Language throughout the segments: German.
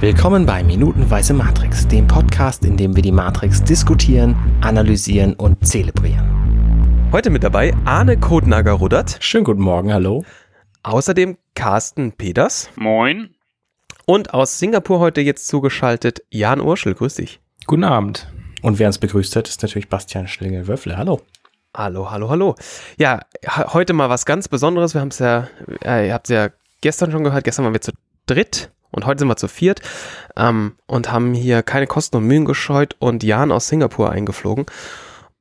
Willkommen bei Minutenweise Matrix, dem Podcast, in dem wir die Matrix diskutieren, analysieren und zelebrieren. Heute mit dabei Arne Kodnager-Ruddert. Schönen guten Morgen, hallo. Außerdem Carsten Peters. Moin. Und aus Singapur heute jetzt zugeschaltet Jan Urschel. Grüß dich. Guten Abend. Und wer uns begrüßt hat, ist natürlich Bastian Schlingel-Wöffle. Hallo. Hallo, hallo, hallo. Ja, heute mal was ganz Besonderes. Wir haben es ja, äh, ihr habt es ja gestern schon gehört. Gestern waren wir zu dritt und heute sind wir zu viert ähm, und haben hier keine Kosten und Mühen gescheut und Jan aus Singapur eingeflogen.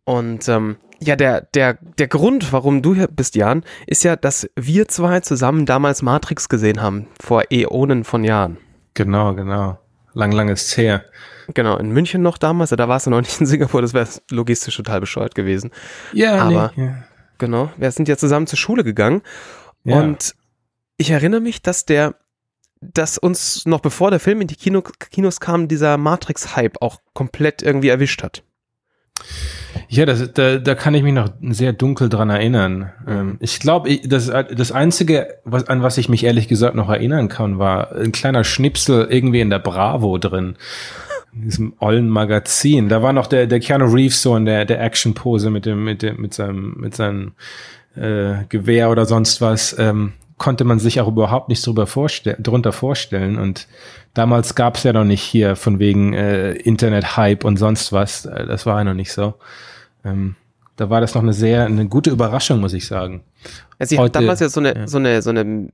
Und ähm, ja, der, der, der Grund, warum du hier bist, Jan, ist ja, dass wir zwei zusammen damals Matrix gesehen haben, vor Äonen von Jahren. Genau, genau. Lang, lang ist her. Genau, in München noch damals, da warst du noch nicht in Singapur, das wäre logistisch total bescheuert gewesen. Ja, aber nee, ja. genau, wir sind ja zusammen zur Schule gegangen Ja. und ich erinnere mich, dass der, dass uns noch bevor der Film in die Kino, Kinos kam, dieser Matrix-Hype auch komplett irgendwie erwischt hat. Ja, das, da, da kann ich mich noch sehr dunkel dran erinnern. Ähm, ich glaube, das, das Einzige, was, an was ich mich ehrlich gesagt noch erinnern kann, war ein kleiner Schnipsel irgendwie in der Bravo drin. In diesem ollen Magazin. Da war noch der, der Keanu Reeves so in der, der Action-Pose mit dem, mit dem, mit seinem, mit seinem äh, Gewehr oder sonst was. Ähm, konnte man sich auch überhaupt nicht drüber vorstellen, drunter vorstellen. Und damals gab es ja noch nicht hier von wegen äh, Internet-Hype und sonst was. Äh, Das war ja noch nicht so. Ähm, da war das noch eine sehr, eine gute Überraschung, muss ich sagen. Sie Heute- hat damals ja so eine, ja. so eine, so eine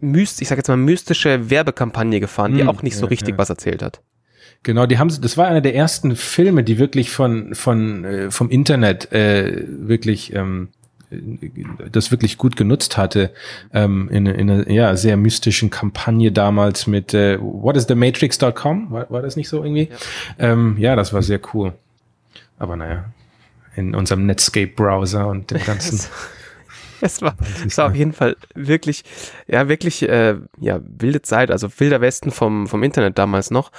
myst, ich sag jetzt mal mystische Werbekampagne gefahren, die Hm, auch nicht so ja, richtig ja. was erzählt hat. Genau, die haben, das war einer der ersten Filme, die wirklich von, von, äh, vom Internet äh, wirklich ähm, das wirklich gut genutzt hatte ähm, in, in einer ja, sehr mystischen Kampagne damals mit äh, whatisthematrix.com, war, war das nicht so irgendwie? Ja. Ähm, ja, das war sehr cool. Aber naja, in unserem Netscape-Browser und dem ganzen. Es war, es war auf jeden Fall wirklich, ja, wirklich, äh, ja, wilde Zeit, also wilder Westen vom, vom Internet damals noch.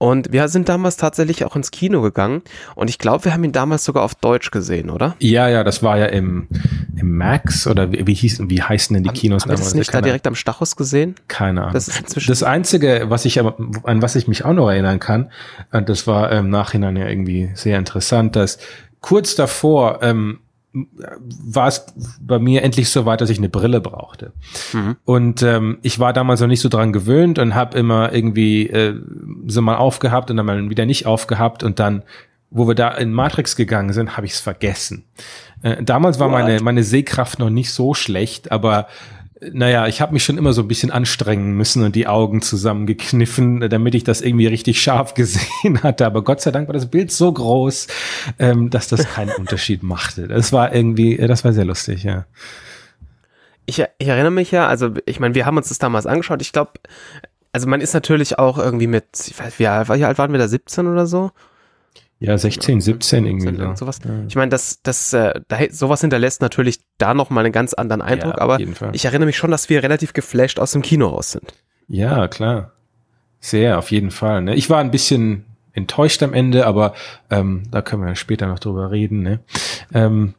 Und wir sind damals tatsächlich auch ins Kino gegangen und ich glaube, wir haben ihn damals sogar auf Deutsch gesehen, oder? ja, ja, das war ja im, im Max oder wie, wie hießen, wie heißen denn die Kinos haben wir das damals? nicht da direkt am Stachus gesehen? Keine Ahnung. Das Das, ist inzwischen- Einzige, was ich aber, an was ich mich auch noch erinnern kann, und das war im Nachhinein ja irgendwie sehr interessant, dass kurz davor ähm, war es bei mir endlich so weit, dass ich eine Brille brauchte. Mhm. Und ähm, ich war damals noch nicht so dran gewöhnt und habe immer irgendwie äh, so mal aufgehabt und dann mal wieder nicht aufgehabt und dann, wo wir da in Matrix gegangen sind, habe ich es vergessen. Äh, damals war meine meine Sehkraft noch nicht so schlecht, aber naja, ich habe mich schon immer so ein bisschen anstrengen müssen und die Augen zusammengekniffen, damit ich das irgendwie richtig scharf gesehen hatte. Aber Gott sei Dank war das Bild so groß, ähm, dass das keinen Unterschied machte. Das war irgendwie, äh, das war sehr lustig, ja. Ich, ich erinnere mich ja, also ich meine, wir haben uns das damals angeschaut. Ich glaube, also man ist natürlich auch irgendwie mit, ich weiß, wie alt, wie alt waren wir da, 17 oder so? Ja, 16, 17 irgendwie so. Sowas. Ich meine, das, das, äh, da, sowas hinterlässt natürlich da nochmal einen ganz anderen Eindruck, Ja, aber ich erinnere mich schon, dass wir relativ geflasht aus dem Kino raus sind. Ja, klar. Sehr, auf jeden Fall. Ne? Ich war ein bisschen enttäuscht am Ende, aber ähm, da können wir später noch drüber reden. Ne? Ähm,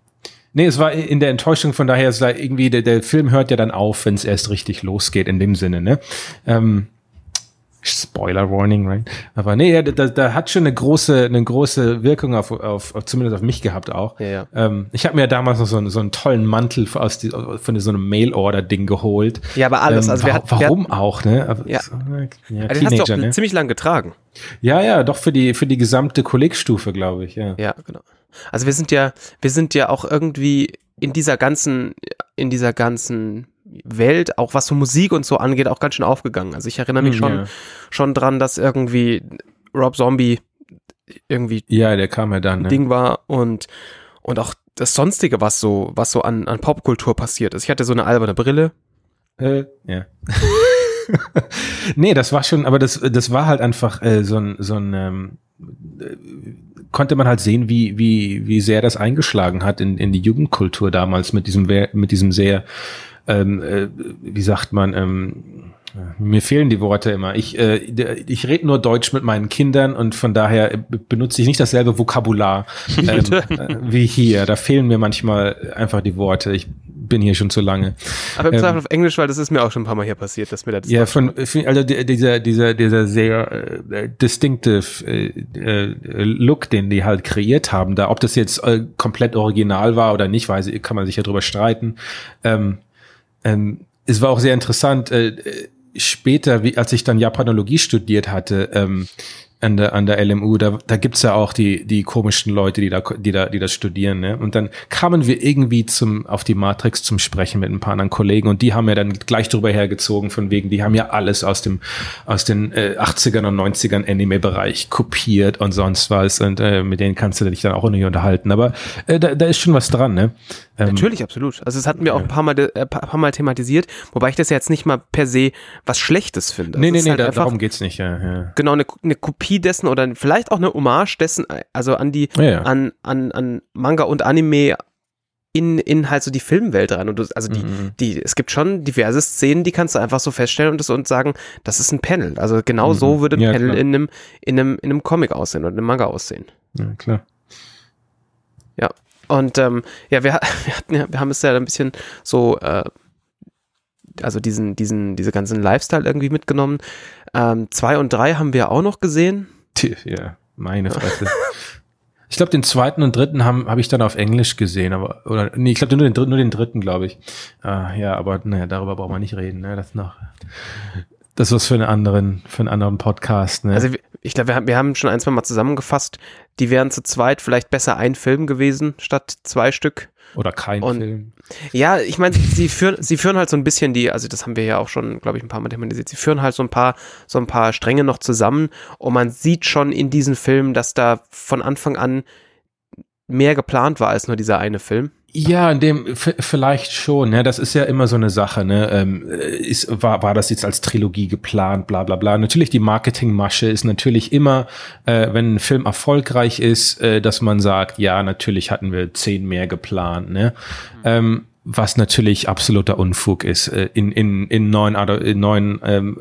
nee, es war in der Enttäuschung, von daher, es war irgendwie, der, der Film hört ja dann auf, wenn es erst richtig losgeht, in dem Sinne. Ne? Ähm, Spoiler Warning, right? Aber nee, ja, da, da hat schon eine große, eine große Wirkung auf, auf, auf zumindest auf mich gehabt auch. Ja, ja. Ähm, ich habe mir damals noch so, einen- so einen tollen Mantel aus die, von so einem Mail-Order-Ding geholt. Ja, aber alles, Ähm, also wir wa- wir warum auch, ne? Aber, Ja. so, ja Also den hast du Teenager, auch ne? ziemlich lang getragen. Ja, ja, doch für die, für die gesamte Kollegstufe, glaube ich, ja. Ja, genau. Also wir sind ja, wir sind ja auch irgendwie in dieser ganzen, in dieser ganzen Welt, auch was so Musik und so angeht, auch ganz schön aufgegangen. Also ich erinnere mich Hm, schon, ja. schon dran, dass irgendwie Rob Zombie irgendwie Ja, der kam ja dann, ne? Ding war und, und auch das sonstige, was so, was so an, an Popkultur passiert ist. Ich hatte so eine alberne Brille. Äh, ja. nee, das war schon, aber das, das war halt einfach äh, so ein, so ein ähm, äh, konnte man halt sehen, wie, wie, wie sehr das eingeschlagen hat in, in die Jugendkultur damals mit diesem, mit diesem sehr, ähm, äh, wie sagt man, ähm, mir fehlen die Worte immer. Ich, äh, ich rede nur Deutsch mit meinen Kindern und von daher benutze ich nicht dasselbe Vokabular ähm, äh, wie hier. Da fehlen mir manchmal einfach die Worte. Ich bin hier schon zu lange. Aber im ähm, Zweifel auf Englisch, weil das ist mir auch schon ein paar Mal hier passiert, dass mir das. Ja, von, also dieser, dieser, dieser sehr äh, distinctive äh, äh, Look, den die halt kreiert haben, da, ob das jetzt äh, komplett original war oder nicht, weiß ich, kann man sich ja drüber streiten. Ähm, ähm, es war auch sehr interessant, äh, später, wie, als ich dann Japanologie studiert hatte, ähm, an der, an der LMU, da, da gibt's ja auch die, die komischen Leute, die da, die da, die das studieren, ne? Und dann kamen wir irgendwie zum, auf die Matrix zum Sprechen mit ein paar anderen Kollegen und die haben ja dann gleich drüber hergezogen, von wegen, die haben ja alles aus dem, aus den äh, 80ern und 90ern Anime-Bereich kopiert und sonst was und äh, mit denen kannst du dich dann auch nicht unterhalten. Aber äh, da, da ist schon was dran, ne? Ähm, Natürlich, absolut. Also das hatten wir auch ein paar Mal, äh, paar Mal thematisiert, wobei ich das jetzt nicht mal per se was Schlechtes finde. Nee, nee, nee, halt da, darum geht's nicht. Ja, ja. Genau, eine, eine Kopie dessen oder vielleicht auch eine Hommage dessen, also an die, ja, ja. An, an, an Manga und Anime in, in halt so die Filmwelt rein. Und du, also die, mhm. die, es gibt schon diverse Szenen, die kannst du einfach so feststellen und, das, und sagen, das ist ein Panel. Also genau mhm. so würde ein ja, Panel in einem, in einem, in einem Comic aussehen oder in einem Manga aussehen. Ja, klar. Ja, und ähm, ja, wir, wir, hatten ja, wir haben es ja ein bisschen so, äh, also diesen, diesen, diese ganzen Lifestyle irgendwie mitgenommen. Ähm, zwei und drei haben wir auch noch gesehen. Ja, meine Fresse. ich glaube, den zweiten und dritten habe hab ich dann auf Englisch gesehen, aber oder nee, ich glaube nur den dritten, nur den dritten, glaube ich. Ah, ja, aber naja, darüber brauchen wir nicht reden. Ne? Das noch. Das was für einen anderen, für einen anderen Podcast. Ne? Also ich glaube, wir haben, wir haben schon ein, zwei Mal zusammengefasst, die wären zu zweit vielleicht besser ein Film gewesen statt zwei Stück. Oder kein und, Film. Ja, ich meine, sie führen, sie führen halt so ein bisschen die, also das haben wir ja auch schon, glaube ich, ein paar Mal thematisiert, sie führen halt so ein paar, so ein paar Stränge noch zusammen und man sieht schon in diesen Filmen, dass da von Anfang an mehr geplant war als nur dieser eine Film. Ja, in dem vielleicht schon. Ja, das ist ja immer so eine Sache. Ne, ähm, ist war war das jetzt als Trilogie geplant? Bla bla bla. Natürlich die Marketingmasche ist natürlich immer, äh, wenn ein Film erfolgreich ist, äh, dass man sagt, ja, natürlich hatten wir zehn mehr geplant. Ne, mhm. ähm, was natürlich absoluter Unfug ist. Äh, in, in, in neun, in neun ähm,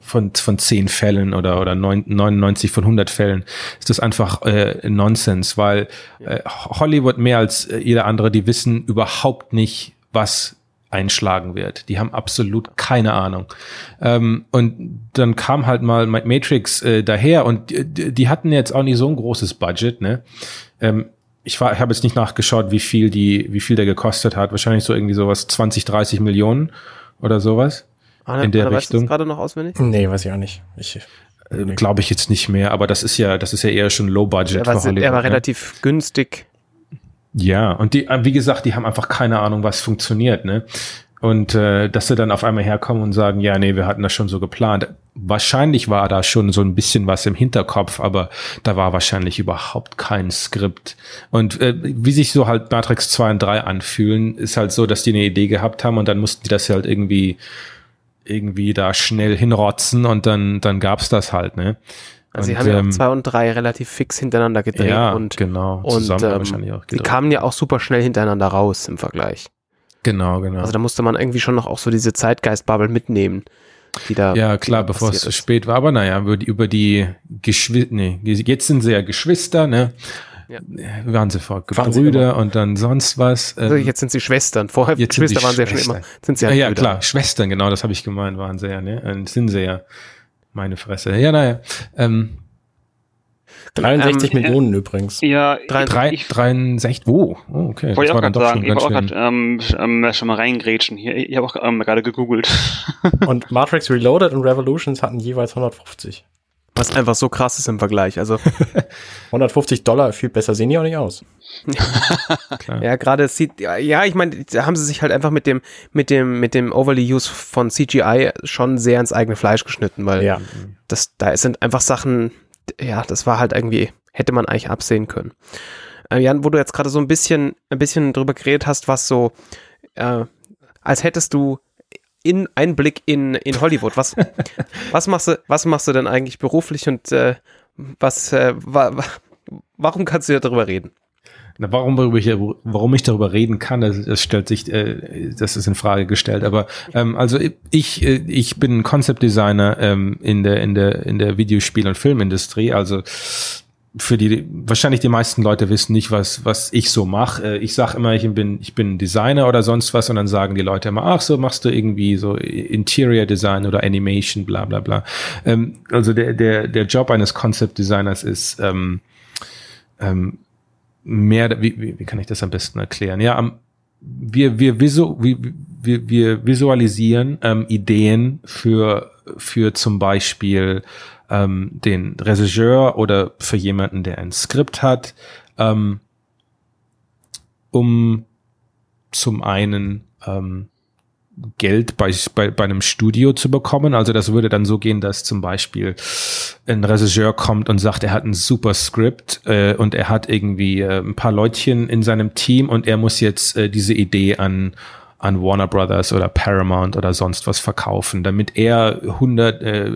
von, von zehn Fällen oder, oder neun, 99 von 100 Fällen ist das einfach äh, Nonsens, weil äh, Hollywood mehr als äh, jeder andere, die wissen überhaupt nicht, was einschlagen wird. Die haben absolut keine Ahnung. Ähm, und dann kam halt mal Matrix äh, daher und die, die hatten jetzt auch nicht so ein großes Budget, ne? Ähm, ich war, ich habe jetzt nicht nachgeschaut, wie viel die, wie viel der gekostet hat. Wahrscheinlich so irgendwie sowas 20, 30 Millionen oder sowas. Anna, in der Anna, Richtung. Weißt du gerade noch auswendig? Nee, weiß ich auch nicht. Ich, äh, Glaube ich jetzt nicht mehr, aber das ist ja, das ist ja eher schon Low Budget. Er war, er war ne? relativ günstig. Ja, und die, wie gesagt, die haben einfach keine Ahnung, was funktioniert, ne? Und äh, dass sie dann auf einmal herkommen und sagen, ja, nee, wir hatten das schon so geplant. Wahrscheinlich war da schon so ein bisschen was im Hinterkopf, aber da war wahrscheinlich überhaupt kein Skript. Und äh, wie sich so halt Matrix 2 und 3 anfühlen, ist halt so, dass die eine Idee gehabt haben und dann mussten die das halt irgendwie irgendwie da schnell hinrotzen und dann dann gab's das halt, ne? Also sie haben ja ähm, zwei und drei relativ fix hintereinander gedreht ja, und genau, und ähm, die kamen ja auch super schnell hintereinander raus im Vergleich. Genau, genau. Also da musste man irgendwie schon noch auch so diese Zeitgeistbubble mitnehmen. Die da ja, klar, bevor es zu spät war. Aber naja, über die, über die Geschwister, nee, jetzt sind sie ja Geschwister, ne? Ja. Waren sie vor Brüder und dann sonst was. Also jetzt sind sie Schwestern. Vorher jetzt Geschwister waren sie ja schon immer. Sind sie halt ja, ja klar, Schwestern, genau, das habe ich gemeint, waren sie ja, ne? Sind sie ja. Meine Fresse. Ja, naja. Ähm, 63 ähm, Millionen äh, übrigens. Ja, 63, 63 wo? Oh, okay. Wollte ich auch gerade sagen, ich wollte auch gerade ähm, ähm, schon mal reingrätschen hier. Ich habe auch ähm, gerade gegoogelt. und Matrix Reloaded und Revolutions hatten jeweils 150. Was einfach so krass ist im Vergleich. Also 150 Dollar, viel besser sehen die auch nicht aus. ja, gerade sieht, ja, ich meine, da haben sie sich halt einfach mit dem, mit dem, mit dem Overly Use von CGI schon sehr ins eigene Fleisch geschnitten, weil ja. das, da sind einfach Sachen, ja, das war halt irgendwie, hätte man eigentlich absehen können. Äh, Jan, wo du jetzt gerade so ein bisschen, ein bisschen drüber geredet hast, was so, äh, als hättest du in einen Blick in, in Hollywood. Was, was machst du, was machst du denn eigentlich beruflich und äh, was, äh, wa, wa, warum kannst du ja darüber reden? Na, warum, ich, warum ich darüber reden kann, das, das stellt sich, äh, das ist in Frage gestellt. Aber ähm, also ich, äh, ich bin Concept Designer ähm, in der in der in der Videospiel- und Filmindustrie. Also für die wahrscheinlich die meisten Leute wissen nicht, was was ich so mache. Äh, ich sage immer, ich bin ich bin Designer oder sonst was und dann sagen die Leute immer, ach so machst du irgendwie so Interior Design oder Animation, bla bla bla. Ähm, also der der der Job eines Concept Designers ist ähm, ähm, mehr, wie, wie, wie kann ich das am besten erklären? Ja, am, wir, wir, visu, wir, wir, visualisieren ähm, Ideen für, für zum Beispiel ähm, den Regisseur oder für jemanden, der ein Skript hat, ähm, um zum einen ähm, Geld bei, bei, bei einem Studio zu bekommen. Also das würde dann so gehen, dass zum Beispiel ein Regisseur kommt und sagt, er hat ein super Skript äh, und er hat irgendwie äh, ein paar Leutchen in seinem Team und er muss jetzt äh, diese Idee an an Warner Brothers oder Paramount oder sonst was verkaufen, damit er 100, äh,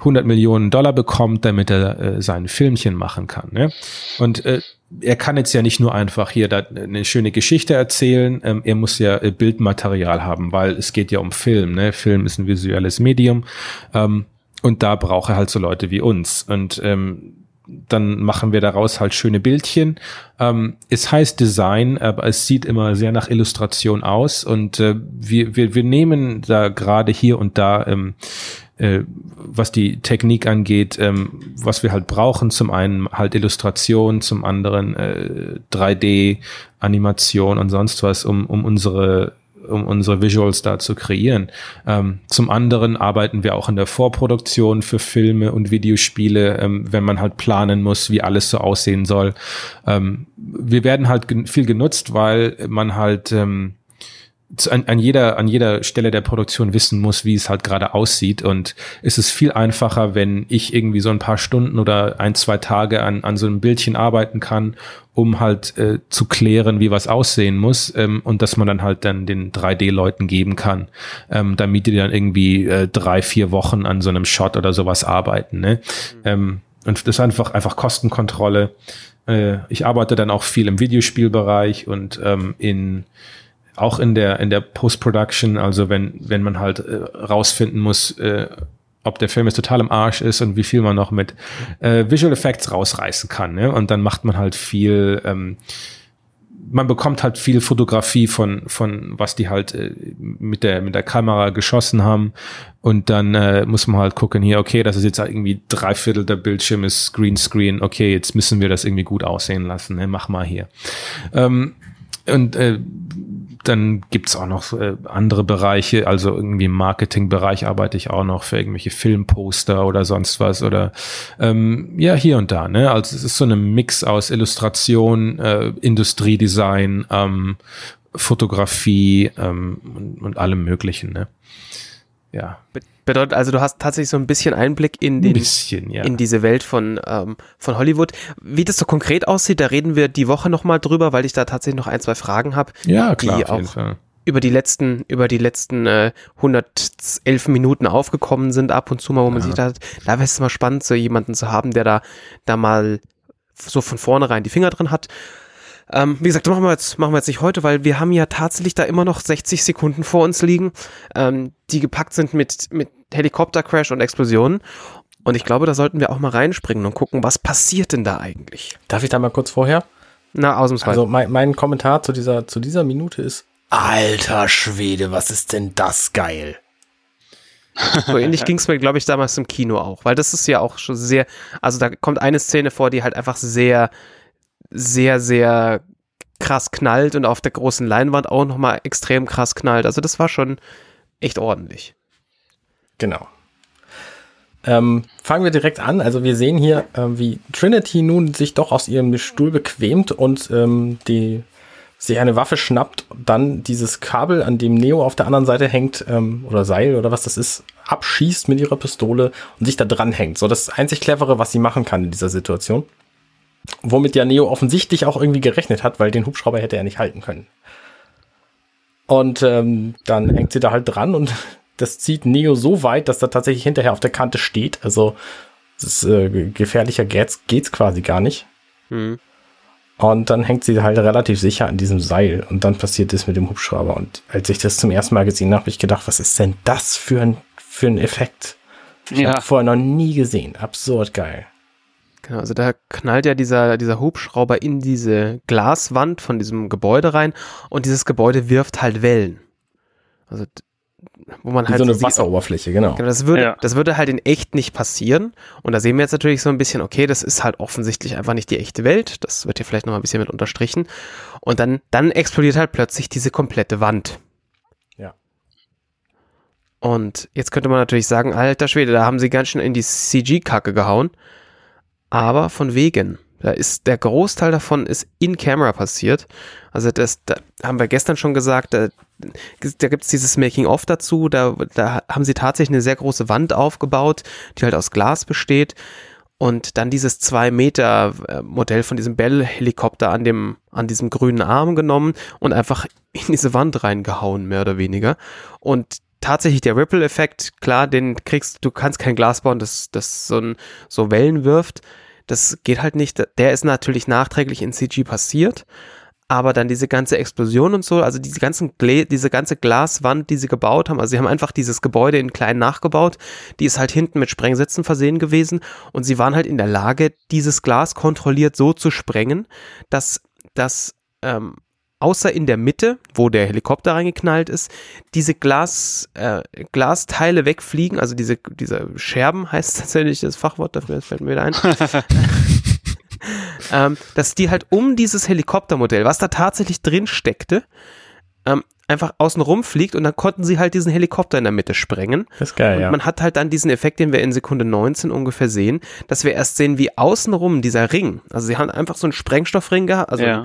100 Millionen Dollar bekommt, damit er äh, sein Filmchen machen kann. Ne? Und äh, er kann jetzt ja nicht nur einfach hier da eine schöne Geschichte erzählen, ähm, er muss ja äh, Bildmaterial haben, weil es geht ja um Film. Ne? Film ist ein visuelles Medium ähm, und da braucht er halt so Leute wie uns. Und ähm, dann machen wir daraus halt schöne Bildchen. Ähm, es heißt Design, aber es sieht immer sehr nach Illustration aus und äh, wir, wir, wir nehmen da gerade hier und da ähm, äh, was die Technik angeht, ähm, was wir halt brauchen. Zum einen halt Illustration, zum anderen äh, 3D-Animation und sonst was, um, um unsere um unsere Visuals da zu kreieren. Ähm, zum anderen arbeiten wir auch in der Vorproduktion für Filme und Videospiele, ähm, wenn man halt planen muss, wie alles so aussehen soll. Ähm, wir werden halt gen viel genutzt, weil man halt ähm, an, an, jeder, an jeder Stelle der Produktion wissen muss, wie es halt gerade aussieht. Und es ist viel einfacher, wenn ich irgendwie so ein paar Stunden oder ein, zwei Tage an, an so einem Bildchen arbeiten kann, um halt äh, zu klären, wie was aussehen muss ähm, und dass man dann halt dann den 3D-Leuten geben kann, ähm, damit die dann irgendwie äh, drei, vier Wochen an so einem Shot oder sowas arbeiten. Ne? Mhm. Ähm, und das ist einfach, einfach Kostenkontrolle. Äh, ich arbeite dann auch viel im Videospielbereich und ähm, in auch in der in der Post-Production, also wenn wenn man halt äh, rausfinden muss, äh, ob der Film jetzt total im Arsch ist und wie viel man noch mit äh, Visual Effects rausreißen kann. Ne? Und dann macht man halt viel, ähm, man bekommt halt viel Fotografie von, von was die halt äh, mit, der, mit der Kamera geschossen haben. Und dann äh, muss man halt gucken, hier, okay, das ist jetzt halt irgendwie drei Viertel der Bildschirm ist Greenscreen, okay, jetzt müssen wir das irgendwie gut aussehen lassen, ne? mach mal hier. Ähm, und äh, dann gibt's auch noch äh, andere Bereiche, also irgendwie im Marketingbereich arbeite ich auch noch für irgendwelche Filmposter oder sonst was oder ähm, ja, hier und da. Ne? Also es ist so eine Mix aus Illustration, äh, Industriedesign, ähm, Fotografie ähm, und, und allem Möglichen. Ne? Ja. Bedeutet also, du hast tatsächlich so ein bisschen Einblick in, den, bisschen, ja. in diese Welt von, ähm, von Hollywood. Wie das so konkret aussieht, da reden wir die Woche nochmal drüber, weil ich da tatsächlich noch ein, zwei Fragen habe. Ja, klar, die auch über die letzten, über die letzten äh, 111 Minuten aufgekommen sind, ab und zu mal, wo man ja. sich da, da wäre es mal spannend, so jemanden zu haben, der da, da mal so von vornherein die Finger drin hat. Ähm, wie gesagt, machen wir jetzt, machen wir jetzt nicht heute, weil wir haben ja tatsächlich da immer noch 60 Sekunden vor uns liegen, ähm, die gepackt sind mit, mit Helikoptercrash und Explosionen. Und ich glaube, da sollten wir auch mal reinspringen und gucken, was passiert denn da eigentlich? Darf ich da mal kurz vorher? Na, ausnahmsweise. Also mein, mein Kommentar zu dieser, zu dieser Minute ist, alter Schwede, was ist denn das geil? So ähnlich ging es mir, glaube ich, damals im Kino auch, weil das ist ja auch schon sehr, also da kommt eine Szene vor, die halt einfach sehr, sehr, sehr krass knallt und auf der großen Leinwand auch nochmal extrem krass knallt. Also das war schon echt ordentlich. Genau. Ähm, fangen wir direkt an. Also wir sehen hier, äh, wie Trinity nun sich doch aus ihrem Stuhl bequemt und ähm, die sich eine Waffe schnappt, dann dieses Kabel, an dem Neo auf der anderen Seite hängt, ähm, oder Seil oder was das ist, abschießt mit ihrer Pistole und sich da dran hängt. So das einzig clevere, was sie machen kann in dieser Situation. Womit ja Neo offensichtlich auch irgendwie gerechnet hat, weil den Hubschrauber hätte er nicht halten können. Und ähm, dann hängt sie da halt dran und das zieht Neo so weit, dass er tatsächlich hinterher auf der Kante steht. Also das ist, äh, gefährlicher geht's, geht's quasi gar nicht. Mhm. Und dann hängt sie halt relativ sicher an diesem Seil. Und dann passiert das mit dem Hubschrauber. Und als ich das zum ersten Mal gesehen habe, habe ich gedacht, was ist denn das für ein, für ein Effekt? Ich ja. habe vorher noch nie gesehen. Absurd geil. Genau, also da knallt ja dieser, dieser Hubschrauber in diese Glaswand von diesem Gebäude rein und dieses Gebäude wirft halt Wellen. Also wo man Wie halt so eine sieht, Wasseroberfläche, genau. Genau, das würde, Ja. das würde halt in echt nicht passieren. Und da sehen wir jetzt natürlich so ein bisschen, okay, das ist halt offensichtlich einfach nicht die echte Welt. Das wird hier vielleicht noch mal ein bisschen mit unterstrichen. Und dann, dann explodiert halt plötzlich diese komplette Wand. Ja. Und jetzt könnte man natürlich sagen, alter Schwede, da haben sie ganz schön in die CG-Kacke gehauen. Aber von wegen. Da ist, der Großteil davon ist in Camera passiert. Also das, da haben wir gestern schon gesagt, da, da gibt es dieses Making-of dazu, da, da haben sie tatsächlich eine sehr große Wand aufgebaut, die halt aus Glas besteht und dann dieses 2-Meter-Modell von diesem Bell-Helikopter an, an diesem grünen Arm genommen und einfach in diese Wand reingehauen, mehr oder weniger. Und tatsächlich der Ripple-Effekt, klar, den kriegst du, kannst kein Glas bauen, das, das so, ein, so Wellen wirft. Das geht halt nicht. Der ist natürlich nachträglich in CG passiert, aber dann diese ganze Explosion und so, also diese ganzen Gla diese ganze Glaswand, die sie gebaut haben, also sie haben einfach dieses Gebäude in klein nachgebaut, die ist halt hinten mit Sprengsätzen versehen gewesen und sie waren halt in der Lage, dieses Glas kontrolliert so zu sprengen, dass das ähm, außer in der Mitte, wo der Helikopter reingeknallt ist, diese Glas, äh, Glasteile wegfliegen, also diese, diese Scherben heißt tatsächlich das Fachwort dafür, das fällt mir wieder ein. ähm, dass die halt um dieses Helikoptermodell, was da tatsächlich drin steckte, ähm, einfach außen rumfliegt und dann konnten sie halt diesen Helikopter in der Mitte sprengen. Das ist geil, Und ja. man hat halt dann diesen Effekt, den wir in Sekunde 19 ungefähr sehen, dass wir erst sehen, wie außenrum dieser Ring, also sie haben einfach so einen Sprengstoffring gehabt, also ja.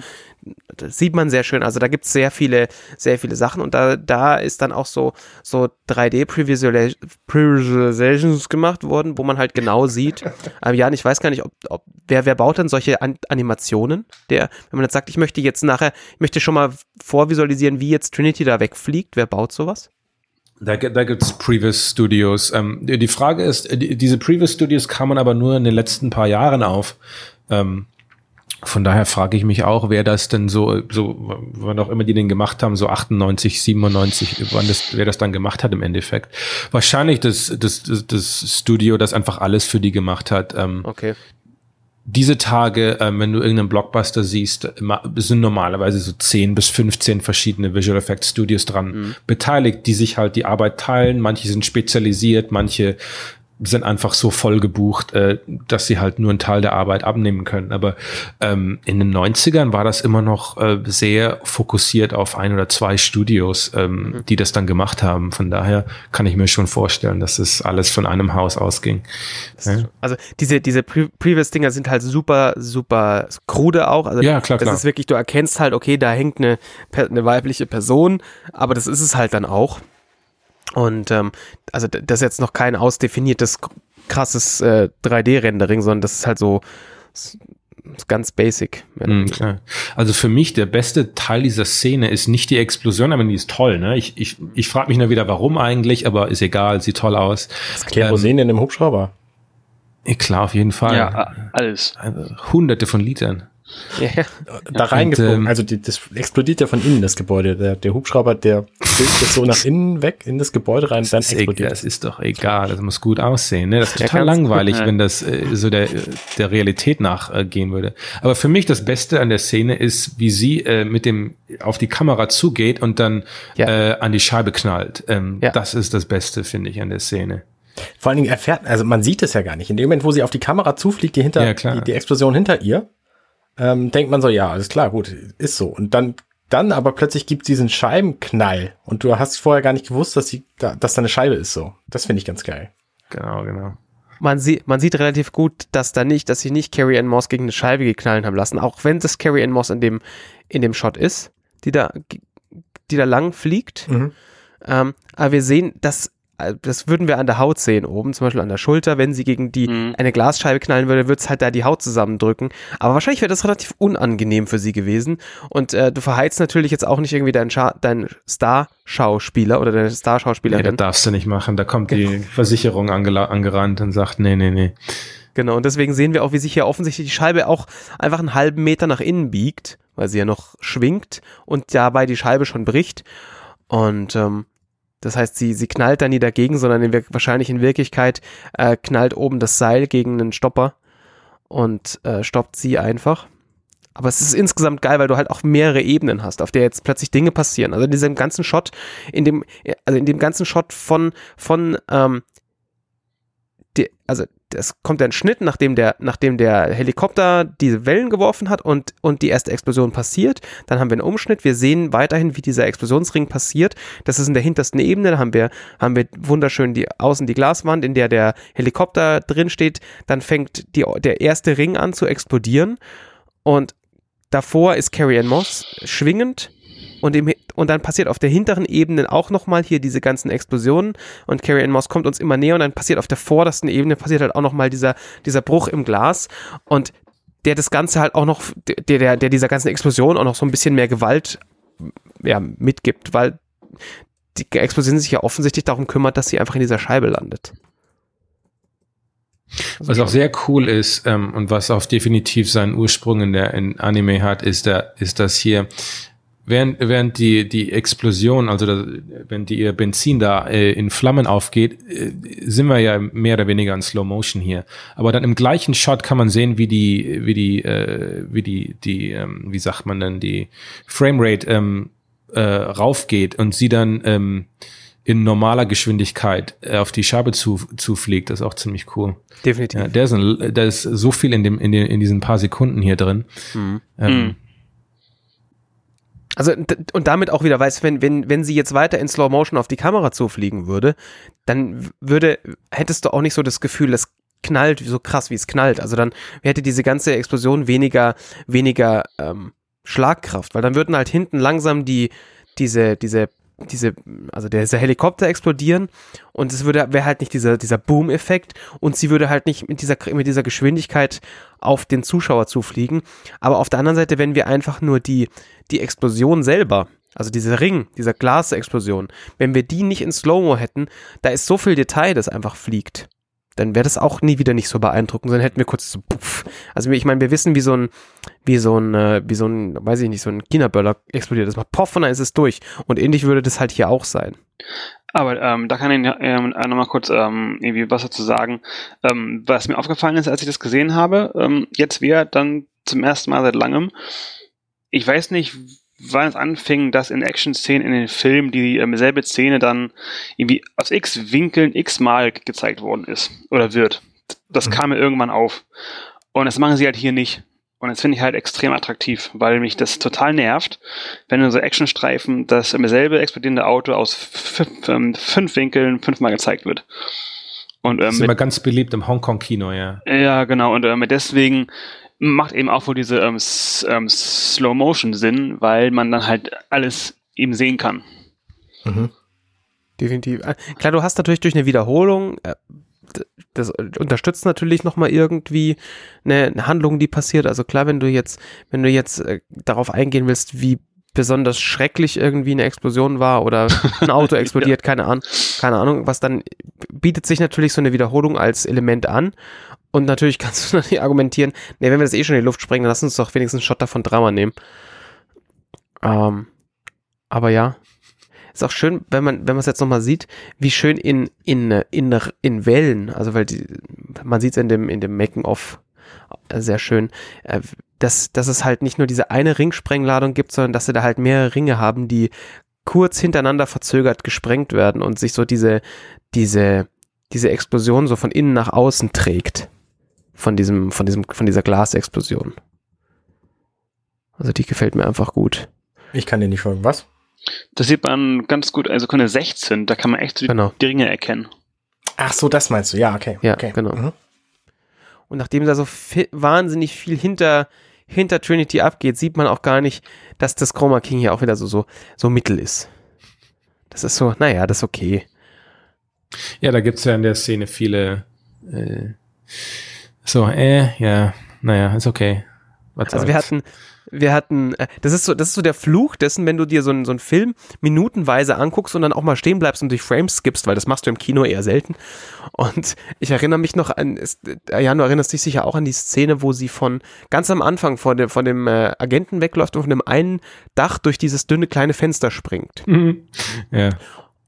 Das sieht man sehr schön. Also da gibt es sehr viele, sehr viele Sachen und da, da ist dann auch so, so 3D-Previsualizations gemacht worden, wo man halt genau sieht. Ähm, Jan, ich weiß gar nicht, ob, ob wer, wer baut denn solche An Animationen? Der, wenn man jetzt sagt, ich möchte jetzt nachher, ich möchte schon mal vorvisualisieren, wie jetzt Trinity da wegfliegt, wer baut sowas? Da, da gibt's Previous Studios. Ähm, die Frage ist, die, diese Previous Studios kamen aber nur in den letzten paar Jahren auf. Ähm, von daher frage ich mich auch, wer das denn so, so, wann auch immer die den gemacht haben, so 98, 97, wann das, wer das dann gemacht hat im Endeffekt. Wahrscheinlich das, das, das, das Studio, das einfach alles für die gemacht hat. Ähm, Okay. diese Tage, ähm, wenn du irgendeinen Blockbuster siehst, sind normalerweise so 10 bis 15 verschiedene Visual Effects Studios dran beteiligt, die sich halt die Arbeit teilen. Manche sind spezialisiert, manche sind einfach so voll gebucht, äh, dass sie halt nur einen Teil der Arbeit abnehmen können. Aber ähm, in den 90ern war das immer noch äh, sehr fokussiert auf ein oder zwei Studios, ähm, die das dann gemacht haben. Von daher kann ich mir schon vorstellen, dass es alles von einem Haus ausging. Ja. Also diese, diese Pre Previous-Dinger sind halt super, super krude auch. Also Ja, klar, das klar. ist wirklich, du erkennst halt, okay, da hängt eine, eine weibliche Person, aber das ist es halt dann auch. Und ähm, also das ist jetzt noch kein ausdefiniertes, krasses äh, 3D-Rendering, sondern das ist halt so ganz basic. Mhm. Also für mich der beste Teil dieser Szene ist nicht die Explosion, aber die ist toll. Ne? Ich, ich, ich frage mich nur wieder, warum eigentlich, aber ist egal, sieht toll aus. Das Kerosin in dem Hubschrauber. Ja, klar, auf jeden Fall. Ja, alles. Also Hunderte von Litern. Ja, ja. Da reingeflogen. ähm, also die, das explodiert ja von innen, das Gebäude. Der, der Hubschrauber, der fliegt jetzt so nach innen weg in das Gebäude rein, dann Das explodiert. das ist doch egal, das muss gut aussehen. Ne? Das ist total langweilig, wenn das äh, so der, der Realität nachgehen würde. Aber für mich das Beste an der Szene ist, wie sie äh, mit dem auf die Kamera zugeht und dann Ja. äh, an die Scheibe knallt. Ähm, Ja. Das ist das Beste, finde ich, an der Szene. Vor allen Dingen erfährt, also man sieht es ja gar nicht. In dem Moment, wo sie auf die Kamera zufliegt, die hinter, Ja, klar. die, die Explosion hinter ihr, ähm, denkt man so, ja, alles klar, gut, ist so. Und dann, dann aber plötzlich gibt diesen Scheibenknall und du hast vorher gar nicht gewusst, dass sie, da, dass da eine Scheibe ist so. Das finde ich ganz geil. Genau, genau. Man, sieht, man sieht relativ gut, dass da nicht, dass sie nicht Carrie Ann Moss gegen eine Scheibe geknallen haben lassen, auch wenn das Carrie Ann Moss in dem, in dem Shot ist, die da, die da lang fliegt. Mhm. Ähm, aber wir sehen, dass das würden wir an der Haut sehen, oben zum Beispiel an der Schulter. Wenn sie gegen die Mhm. eine Glasscheibe knallen würde, würde es halt da die Haut zusammendrücken. Aber wahrscheinlich wäre das relativ unangenehm für sie gewesen. Und äh, du verheizt natürlich jetzt auch nicht irgendwie deinen, Scha deinen Star-Schauspieler oder deine Nee, das Star-Schauspielerin. darfst du nicht machen. Da kommt die Versicherung angerannt und sagt, nee, nee, nee. Genau, und deswegen sehen wir auch, wie sich hier offensichtlich die Scheibe auch einfach einen halben Meter nach innen biegt, weil sie ja noch schwingt und dabei die Scheibe schon bricht. Und ähm, das heißt, sie, sie knallt da nie dagegen, sondern in, wahrscheinlich in Wirklichkeit äh, knallt oben das Seil gegen einen Stopper. und äh, stoppt sie einfach. Aber es ist insgesamt geil, weil du halt auch mehrere Ebenen hast, auf der jetzt plötzlich Dinge passieren. Also in diesem ganzen Shot, in dem, also in dem ganzen Shot von, von, ähm, die, also es kommt ein Schnitt, nachdem der, nachdem der Helikopter diese Wellen geworfen hat und, und die erste Explosion passiert. Dann haben wir einen Umschnitt. Wir sehen weiterhin, wie dieser Explosionsring passiert. Das ist in der hintersten Ebene. Da haben wir, haben wir wunderschön die, außen die Glaswand, in der der Helikopter drin steht. Dann fängt die, der erste Ring an zu explodieren. Und davor ist Carrie Ann Moss schwingend und, im, und dann passiert auf der hinteren Ebene auch nochmal hier diese ganzen Explosionen. Und Carrie Ann Moss kommt uns immer näher und dann passiert auf der vordersten Ebene passiert halt auch nochmal dieser, dieser Bruch im Glas. Und der das Ganze halt auch noch, der, der, der dieser ganzen Explosion auch noch so ein bisschen mehr Gewalt ja, mitgibt, weil die Explosion sich ja offensichtlich darum kümmert, dass sie einfach in dieser Scheibe landet. Was auch sehr cool ist ähm, und was auch definitiv seinen Ursprung in der in Anime hat, ist, der, ist dass hier während, während die, die Explosion, also das, wenn die ihr Benzin da äh, in Flammen aufgeht, äh, sind wir ja mehr oder weniger in Slow Motion hier. Aber dann im gleichen Shot kann man sehen, wie die, wie die, äh, wie die, die, ähm, wie sagt man denn, die Framerate ähm, äh, raufgeht und sie dann ähm, in normaler Geschwindigkeit äh, auf die Scheibe zu, zufliegt, das ist auch ziemlich cool. Definitiv. Ja, der ist, ein, der ist so viel in dem in, den, in diesen paar Sekunden hier drin. Mhm. Ähm, also und damit auch wieder weiß, wenn, wenn, wenn sie jetzt weiter in Slow Motion auf die Kamera zufliegen würde, dann würde, hättest du auch nicht so das Gefühl, es knallt so krass, wie es knallt. Also dann hätte diese ganze Explosion weniger, weniger ähm, Schlagkraft, weil dann würden halt hinten langsam die, diese, diese diese, also dieser Helikopter explodieren und es würde, wäre halt nicht dieser, dieser Boom-Effekt und sie würde halt nicht mit dieser, mit dieser Geschwindigkeit auf den Zuschauer zufliegen. Aber auf der anderen Seite, wenn wir einfach nur die, die Explosion selber, also dieser Ring, dieser Glasexplosion, wenn wir die nicht in Slow-Mo hätten, da ist so viel Detail, das einfach fliegt dann wäre das auch nie wieder nicht so beeindruckend, sondern hätten wir kurz so, puff. Also ich meine, wir wissen, wie so ein, wie so ein, äh, wie so ein, weiß ich nicht, so ein China-Böller explodiert. Das macht poff und dann ist es durch. Und ähnlich würde das halt hier auch sein. Aber ähm, da kann ich ähm, nochmal kurz ähm, irgendwie was dazu sagen. Ähm, was mir aufgefallen ist, als ich das gesehen habe, ähm, jetzt wieder dann zum ersten Mal seit langem. Ich weiß nicht, wann es anfing, dass in Action-Szenen in den Filmen die ähm, selbe Szene dann irgendwie aus x Winkeln x-mal gezeigt worden ist oder wird. Das mhm. kam mir irgendwann auf. Und das machen sie halt hier nicht. Und das finde ich halt extrem attraktiv, weil mich das total nervt, wenn in so Actionstreifen das selbe explodierende Auto aus ähm, fünf Winkeln fünfmal gezeigt wird. Und, ähm, das ist immer ganz beliebt im Hongkong-Kino, ja. Ja, genau. Und ähm, deswegen macht eben auch wohl diese ähm, ähm, Slow Motion Sinn, weil man dann halt alles eben sehen kann. Mhm. Definitiv. Äh, klar, du hast natürlich durch eine Wiederholung, äh, das unterstützt natürlich nochmal irgendwie eine, eine, Handlung, die passiert. Also klar, wenn du jetzt, wenn du jetzt äh, darauf eingehen willst, wie besonders schrecklich irgendwie eine Explosion war oder ein Auto explodiert, ja. keine Ahnung, keine Ahnung, was dann bietet sich natürlich so eine Wiederholung als Element an. Und natürlich kannst du natürlich argumentieren, nee, wenn wir das eh schon in die Luft sprengen, dann lass uns doch wenigstens einen Shot davon Drama nehmen. Ähm, aber ja, ist auch schön, wenn man, wenn man es jetzt nochmal sieht, wie schön in, in, in, in Wellen, also weil die, man sieht es in dem, in dem Making-of äh, sehr schön, äh, dass, dass es halt nicht nur diese eine Ringsprengladung gibt, sondern dass sie da halt mehrere Ringe haben, die kurz hintereinander verzögert gesprengt werden und sich so diese, diese, diese Explosion so von innen nach außen trägt von diesem, von diesem, von dieser Glasexplosion. Also die gefällt mir einfach gut. Ich kann dir nicht folgen. Was? Das sieht man ganz gut, also Sekunde 16, da kann man echt so genau. die Ringe erkennen. Ach so, das meinst du, ja, okay. Ja, okay. genau. Mhm. Und nachdem da so viel, wahnsinnig viel hinter, hinter Trinity abgeht, sieht man auch gar nicht, dass das Chroma King hier auch wieder so, so, so mittel ist. Das ist so, naja, das ist okay. Ja, da gibt es ja in der Szene viele äh, so, äh, ja, naja, ist okay. Was also wir hatten, wir hatten, äh, das ist so, das ist so der Fluch dessen, wenn du dir so einen, so einen Film minutenweise anguckst und dann auch mal stehen bleibst und durch Frames skippst, weil das machst du im Kino eher selten. Und ich erinnere mich noch an, ist, äh, Jan, du erinnerst dich sicher auch an die Szene, wo sie von ganz am Anfang von dem, von dem äh, Agenten wegläuft und von dem einen Dach durch dieses dünne kleine Fenster springt. Mhm. Ja.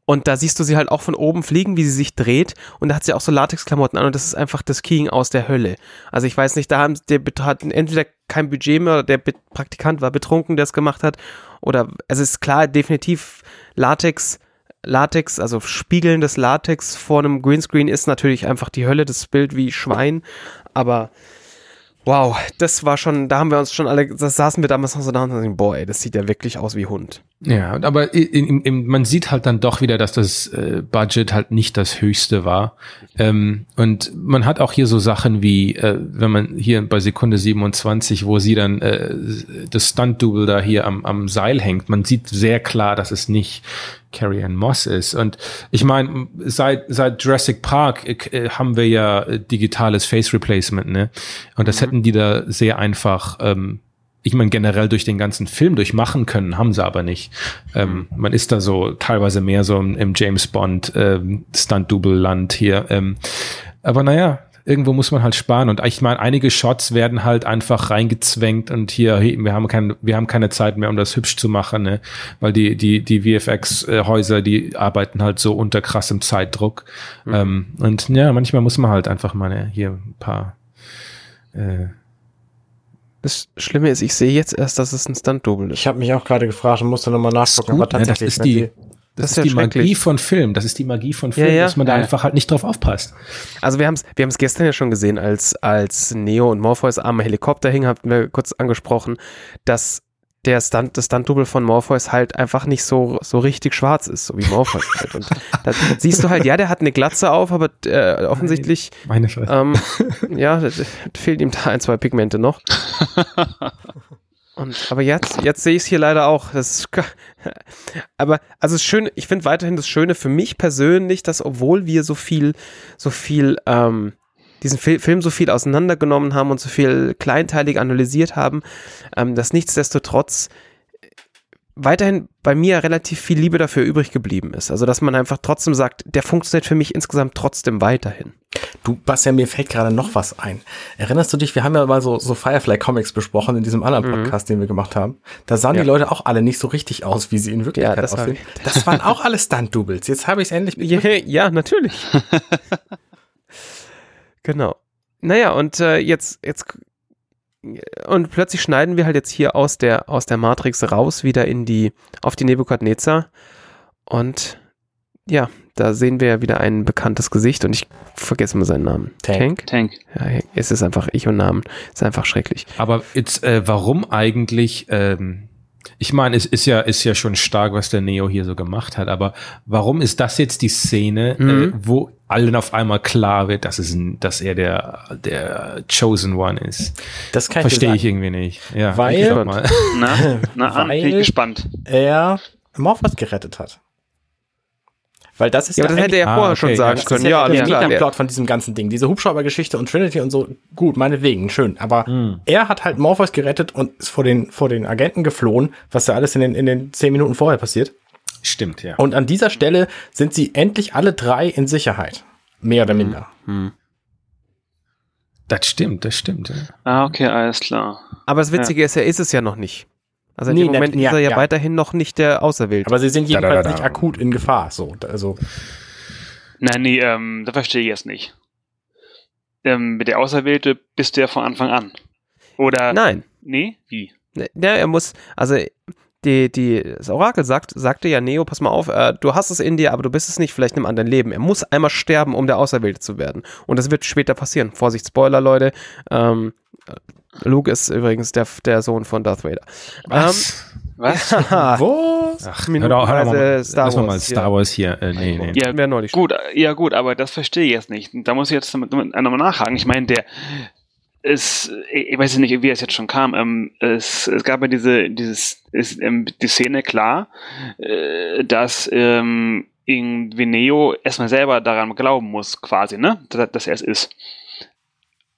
Und da siehst du sie halt auch von oben fliegen, wie sie sich dreht. Und da hat sie auch so Latexklamotten an und das ist einfach das Keying aus der Hölle. Also ich weiß nicht, da haben der hat entweder kein Budget mehr der Praktikant war betrunken, der es gemacht hat. Oder es ist klar, definitiv Latex, Latex, also spiegelndes Latex vor einem Greenscreen ist natürlich einfach die Hölle, das Bild wie Schwein. Aber Wow, das war schon, da haben wir uns schon alle, da saßen wir damals noch so da und dachten, boah, ey, das sieht ja wirklich aus wie Hund. Ja, aber in, in, man sieht halt dann doch wieder, dass das äh, Budget halt nicht das höchste war. Ähm, und man hat auch hier so Sachen wie, äh, wenn man hier bei Sekunde 27, wo sie dann äh, das Stunt-Double da hier am, am Seil hängt, man sieht sehr klar, dass es nicht Carrie Ann Moss ist. Und ich meine, seit, seit Jurassic Park äh, haben wir ja äh, digitales Face Replacement, ne? Und das mhm. hätten die da sehr einfach, ähm, ich meine, generell durch den ganzen Film durchmachen können, haben sie aber nicht. Ähm, man ist da so teilweise mehr so im, im James Bond ähm, Stunt-Double-Land hier. Ähm, aber naja, irgendwo muss man halt sparen. Und ich meine, einige Shots werden halt einfach reingezwängt und hier, wir haben keine, wir haben keine Zeit mehr, um das hübsch zu machen, ne? Weil die, die, die VFX-Häuser, die arbeiten halt so unter krassem Zeitdruck. Mhm. Ähm, und ja, manchmal muss man halt einfach mal ne, hier ein paar äh, das Schlimme ist, ich sehe jetzt erst, dass es ein Stunt-Double ist. Ich habe mich auch gerade gefragt und musste nochmal nachgucken, aber tatsächlich. Ja, das ist die, das, das ist, ist ja die Magie von Film. Das ist die Magie von Film, ja, ja. dass man da einfach halt nicht drauf aufpasst. Also wir haben es wir haben's gestern ja schon gesehen, als, als Neo und Morpheus am Helikopter hingen, haben wir kurz angesprochen, dass der Stunt, das Stunt-Double von Morpheus halt einfach nicht so, so richtig schwarz ist, so wie Morpheus halt. Und da siehst du halt, ja, der hat eine Glatze auf, aber äh, offensichtlich, Meine ähm, ja, fehlt ihm da ein, zwei Pigmente noch. Und, aber jetzt, jetzt sehe ich es hier leider auch. Das aber, also es ist schön, ich finde weiterhin das Schöne für mich persönlich, dass obwohl wir so viel, so viel, ähm, diesen Fil Film so viel auseinandergenommen haben und so viel kleinteilig analysiert haben, ähm, dass nichtsdestotrotz weiterhin bei mir relativ viel Liebe dafür übrig geblieben ist. Also, dass man einfach trotzdem sagt, der funktioniert für mich insgesamt trotzdem weiterhin. Du, Bastian, mir fällt gerade noch was ein. Erinnerst du dich, wir haben ja mal so, so Firefly Comics besprochen in diesem anderen mhm. Podcast, mhm. den wir gemacht haben. Da sahen ja. die Leute auch alle nicht so richtig aus, wie sie in Wirklichkeit ja, das aussehen. Das waren auch alle Stunt-Doubles. Jetzt habe ich es endlich ja, ja, natürlich. genau. Naja, und äh, jetzt, jetzt und plötzlich schneiden wir halt jetzt hier aus der, aus der Matrix raus, wieder in die, auf die Nebukadnezar. Und ja, da sehen wir ja wieder ein bekanntes Gesicht und ich vergesse mal seinen Namen. Tank. Tank. Ja, es ist einfach ich und Namen. Ist einfach schrecklich. Aber jetzt, äh, warum eigentlich, ähm, ich meine, es ist ja, ist ja schon stark, was der Neo hier so gemacht hat, aber warum ist das jetzt die Szene, äh, mhm. äh, wo allen auf einmal klar wird, dass, es dass er der, der Chosen One ist? Das kann Verstehe ich irgendwie nicht. Ja, weil, mal. na, na, weil bin ich gespannt. er Morphos gerettet hat. Weil das ist ja, ja das hätte er ja vorher ah, okay. schon sagen können. Ja, ja der klar, Plot von diesem ganzen Ding. Diese Hubschraubergeschichte und Trinity und so, gut, meinetwegen, schön. Aber mhm. er hat halt Morpheus gerettet und ist vor den, vor den Agenten geflohen, was ja alles in den, in den zehn Minuten vorher passiert. Stimmt, ja. Und an dieser Stelle sind sie endlich alle drei in Sicherheit. Mehr oder mhm. minder. Mhm. Das stimmt, das stimmt. Ja. Ah, okay, alles klar. Aber das Witzige ja. ist, er ist es ja noch nicht. Also in nee, dem Moment ne, ist er ja, ja, weiterhin noch nicht der Auserwählte. Aber sie sind jedenfalls da, da, da, nicht akut in Gefahr. So, also. Nein, nee, ähm, da verstehe ich jetzt nicht. Ähm, mit der Auserwählte bist du ja von Anfang an. Oder? Nein. Nee? Wie? Ne, ja, er muss, also die, die, das Orakel sagt, sagte ja Neo, pass mal auf, äh, du hast es in dir, aber du bist es nicht, vielleicht in einem anderen Leben. Er muss einmal sterben, um der Auserwählte zu werden. Und das wird später passieren. Vorsicht, Spoiler, Leute. Ähm, Luke ist übrigens der, der Sohn von Darth Vader. Was? Ähm, was? Ja. Was? Ach, hör doch, hör doch mal, Star Wars, mal Star Wars hier. Äh, nee, nee. Ja, mehr neulich. Gut, ja gut, aber das verstehe ich jetzt nicht. Da muss ich jetzt nochmal nachhaken. Ich meine, der es, ich weiß nicht, wie es jetzt schon kam. Ähm, es, es gab ja diese, dieses, ist, ähm, die Szene klar, äh, dass ähm, in Veneo erstmal selber daran glauben muss, quasi, ne, dass, dass er es ist.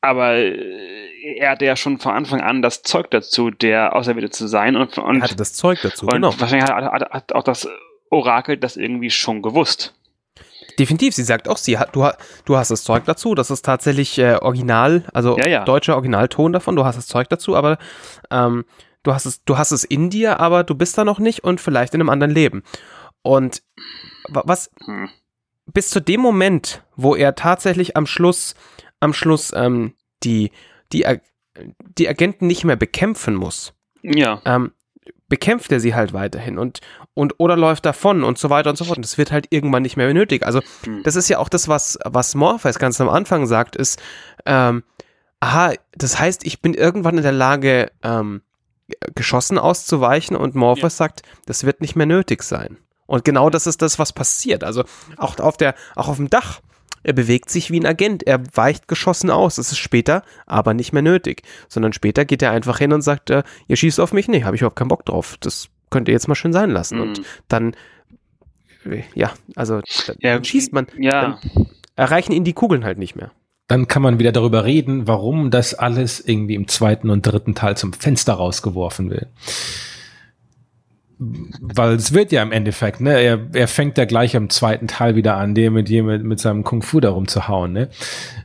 Aber äh, er hatte ja schon von Anfang an das Zeug dazu, der Auserwählte zu sein. Und, und er hatte das Zeug dazu, und genau. Wahrscheinlich hat, hat, hat auch das Orakel das irgendwie schon gewusst. Definitiv, sie sagt auch, sie hat, du, du hast das Zeug dazu, das ist tatsächlich äh, original, also ja, ja. deutscher Originalton davon, du hast das Zeug dazu, aber ähm, du hast es, du hast es in dir, aber du bist da noch nicht und vielleicht in einem anderen Leben. und was hm. bis zu dem Moment, wo er tatsächlich am Schluss, am Schluss ähm, die, die, die Agenten nicht mehr bekämpfen muss. Ja. Ähm, bekämpft er sie halt weiterhin und, und oder läuft davon und so weiter und so fort. Und das wird halt irgendwann nicht mehr nötig. Also, hm. das ist ja auch das, was, was Morpheus ganz am Anfang sagt, ist, ähm, aha, das heißt, ich bin irgendwann in der Lage, ähm, geschossen auszuweichen und Morpheus ja. sagt, das wird nicht mehr nötig sein. Und genau das ist das, was passiert. Also auch auf der, auch auf dem Dach. Er bewegt sich wie ein Agent. Er weicht geschossen aus. Das ist später aber nicht mehr nötig. Sondern später geht er einfach hin und sagt, äh, ihr schießt auf mich? Nee, habe ich überhaupt keinen Bock drauf. Das könnt ihr jetzt mal schön sein lassen. Mhm. Und dann, ja, also dann ja, schießt man. Ja. erreichen ihn die Kugeln halt nicht mehr dann kann man wieder darüber reden, warum das alles irgendwie im zweiten und dritten Teil zum Fenster rausgeworfen wird weil es wird ja im Endeffekt, ne, er, er fängt ja gleich am zweiten Teil wieder an, dem mit mit, mit seinem Kung Fu darum zu hauen, ne.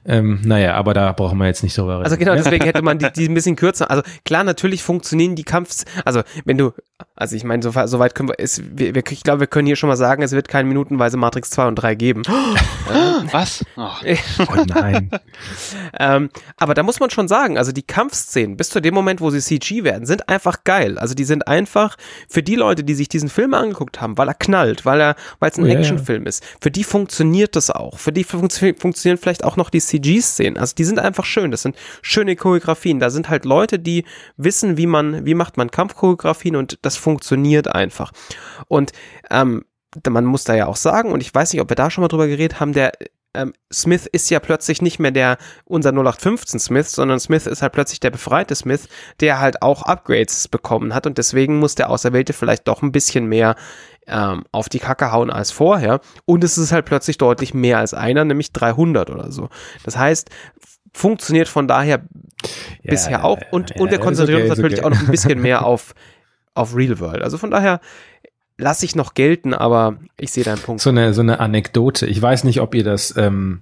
Ähm, naja, aber da brauchen wir jetzt nicht drüber reden. Also genau, deswegen hätte man die, die ein bisschen kürzer. Also klar, natürlich funktionieren die Kampfs, also wenn du, also ich meine, so, so weit können wir, ist, wir, wir, ich glaube, wir können hier schon mal sagen, es wird keine minutenweise Matrix 2 und 3 geben. Was? Oh, oh nein. ähm, aber da muss man schon sagen, also die Kampfszenen bis zu dem Moment, wo sie CG werden, sind einfach geil. Also die sind einfach für die Leute, Leute, die sich diesen Film angeguckt haben, weil er knallt, weil er, weil es ein oh, Actionfilm ja. ist, für die funktioniert das auch. Für die fun funktionieren vielleicht auch noch die CG-Szenen. Also die sind einfach schön. Das sind schöne Choreografien. Da sind halt Leute, die wissen, wie man, wie macht man Kampfchoreografien und das funktioniert einfach. Und ähm, man muss da ja auch sagen, und ich weiß nicht, ob wir da schon mal drüber geredet haben, der ähm, Smith ist ja plötzlich nicht mehr der unser 0815 Smith, sondern Smith ist halt plötzlich der befreite Smith, der halt auch Upgrades bekommen hat und deswegen muss der Auserwählte vielleicht doch ein bisschen mehr ähm, auf die Kacke hauen als vorher und es ist halt plötzlich deutlich mehr als einer, nämlich 300 oder so. Das heißt, funktioniert von daher ja, bisher auch und, ja, und wir konzentrieren okay, uns natürlich okay. auch noch ein bisschen mehr auf, auf Real World. Also von daher, lasse ich noch gelten, aber ich sehe deinen Punkt. So eine, so eine Anekdote. Ich weiß nicht, ob ihr das, ähm,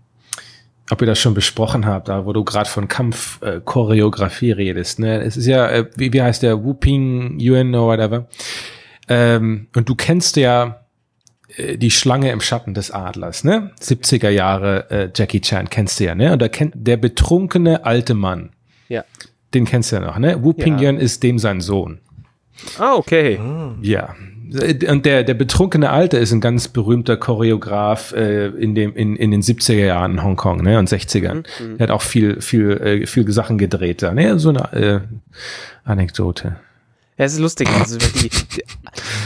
ob ihr das schon besprochen habt, da wo du gerade von Kampfchoreografie äh, redest. Ne? Es ist ja, äh, wie, wie heißt der, Whooping Yuan oder whatever. Ähm, und du kennst ja äh, die Schlange im Schatten des Adlers, ne? 70er Jahre äh, Jackie Chan kennst du ja, ne? Und da kennt der betrunkene alte Mann. Ja. Den kennst du ja noch, ne? Wu Ping ja. ist dem sein Sohn. Ah, okay. Ja, und der, der betrunkene Alte ist ein ganz berühmter Choreograf äh, in, dem, in, in den 70er Jahren in Hongkong ne, und 60ern. Mhm. Der hat auch viel, viel, äh, viel Sachen gedreht da. Ne? So eine äh, Anekdote. Ja, es ist lustig. Also die, die,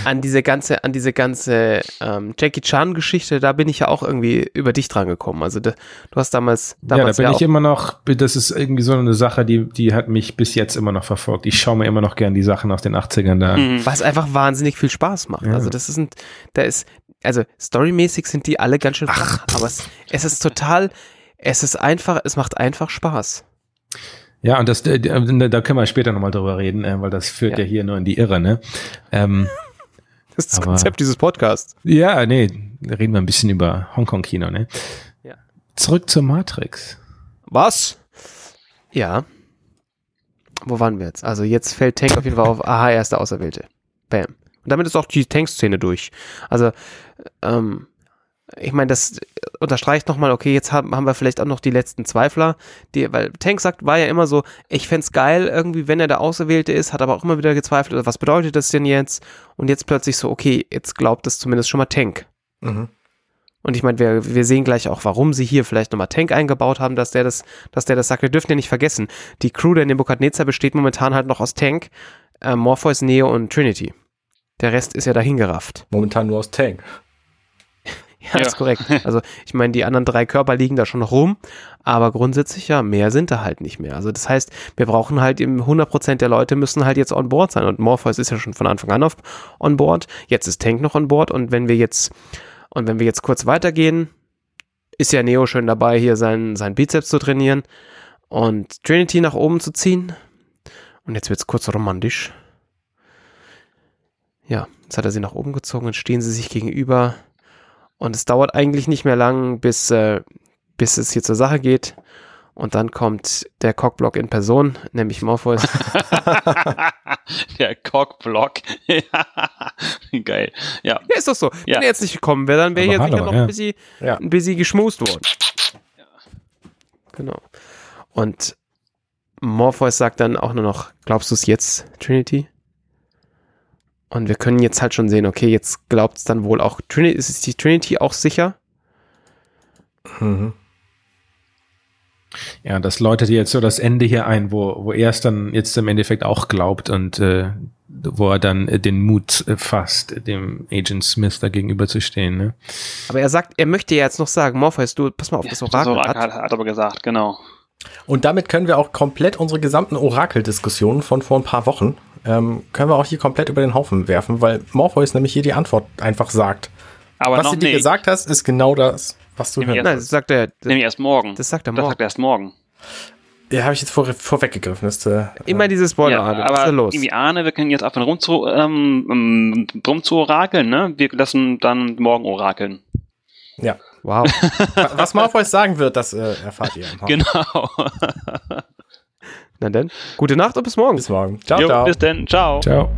an diese ganze, an diese ganze ähm, Jackie Chan-Geschichte, da bin ich ja auch irgendwie über dich dran gekommen. Also de, du hast damals, damals Ja, da bin ja ich immer noch, das ist irgendwie so eine Sache, die, die hat mich bis jetzt immer noch verfolgt. Ich schaue mir immer noch gern die Sachen aus den 80ern da an. Mhm. Was einfach wahnsinnig viel Spaß macht. Ja. Also das ist ein, da ist, also storymäßig sind die alle ganz schön flach, aber es, es ist total, es ist einfach, es macht einfach Spaß. Ja, und das, da können wir später nochmal drüber reden, äh, weil das führt ja. ja. hier nur in die Irre, ne? Ähm, das ist das aber, Konzept dieses Podcasts. Ja, nee, reden wir ein bisschen über Hongkong-Kino, ne? Ja. Zurück zur Matrix. Was? Ja. Wo waren wir jetzt? Also jetzt fällt Tank auf jeden Fall auf, aha, er ist der Auserwählte. Bam. Und damit ist auch die Tank-Szene durch. Also, ähm, ich meine, das unterstreicht nochmal, okay, jetzt haben, haben wir vielleicht auch noch die letzten Zweifler, die, weil Tank sagt, war ja immer so, ich fände geil irgendwie, wenn er der Auserwählte ist, hat aber auch immer wieder gezweifelt, was bedeutet das denn jetzt? Und jetzt plötzlich so, okay, jetzt glaubt es zumindest schon mal Tank. Mhm. Und ich meine, wir, wir sehen gleich auch, warum sie hier vielleicht nochmal Tank eingebaut haben, dass der das, dass der das sagt. Wir dürfen ja nicht vergessen, die Crew der Nebukadnezar besteht momentan halt noch aus Tank, äh, Morpheus, Neo und Trinity. Der Rest ist ja dahingerafft. Momentan nur aus Tank. Ja, ja. ist korrekt. Also ich meine, die anderen drei Körper liegen da schon noch rum, aber grundsätzlich ja, mehr sind da halt nicht mehr. Also das heißt, wir brauchen halt im 100% der Leute müssen halt jetzt on board sein und Morpheus ist ja schon von Anfang an auf on board. Jetzt ist Tank noch on board und wenn wir jetzt und wenn wir jetzt kurz weitergehen, ist ja Neo schön dabei, hier seinen, seinen Bizeps zu trainieren und Trinity nach oben zu ziehen. Und jetzt wird's kurz romantisch. Ja, jetzt hat er sie nach oben gezogen und stehen sie sich gegenüber. Und es dauert eigentlich nicht mehr lang, bis, äh, bis es hier zur Sache geht. Und dann kommt der Cockblock in Person, nämlich Morpheus. der Cockblock. Geil. Ja. Ja, ist doch so. Ja. Wenn er jetzt nicht gekommen wäre, dann wäre hier sicher hallo, noch ja. ein bisschen, Ja. ein bisschen geschmust worden. Genau. Und Morpheus sagt dann auch nur noch, glaubst du es jetzt, Trinity? Und wir können jetzt halt schon sehen, okay, jetzt glaubt es dann wohl auch Trinity, ist es die Trinity auch sicher? Mhm. Ja, das läutet jetzt so das Ende hier ein, wo, wo er es dann jetzt im Endeffekt auch glaubt und äh, wo er dann äh, den Mut äh, fasst, dem Agent Smith da gegenüberzustehen. Ne? Aber er sagt, er möchte ja jetzt noch sagen, Morpheus, du, pass mal auf, das Das Orakel, Orakel hat, hat, hat aber gesagt, genau. Und damit können wir auch komplett unsere gesamten Orakel-Diskussionen von vor ein paar Wochen, ähm, können wir auch hier komplett über den Haufen werfen, weil Morpheus nämlich hier die Antwort einfach sagt. Aber was sie dir nicht. gesagt hast, ist genau das, was du hörst. nein, das sagt er, das, Nämlich erst morgen. das sagt er das morgen. sagt er erst morgen. Ja, habe ich jetzt vor, vorweggegriffen. Das, äh, Immer diese Spoiler, Arne, was ist aber da los? irgendwie Arne, wir können jetzt aufhören rum zu, ähm, ähm, rum zu orakeln, ne? Wir lassen dann morgen orakeln. ja. Wow. Was Morpheus sagen wird, das äh, erfahrt ihr. Genau. Na dann, gute Nacht und bis morgen. Bis morgen. Ciao, jo, ciao. bis dann. Ciao. Ciao.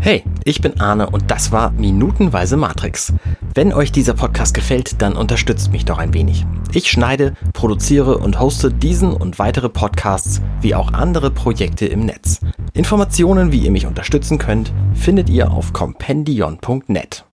Hey, ich bin Arne und das war Minutenweise Matrix. Wenn euch dieser Podcast gefällt, dann unterstützt mich doch ein wenig. Ich schneide, produziere und hoste diesen und weitere Podcasts wie auch andere Projekte im Netz. Informationen, wie ihr mich unterstützen könnt, findet ihr auf compendion.net.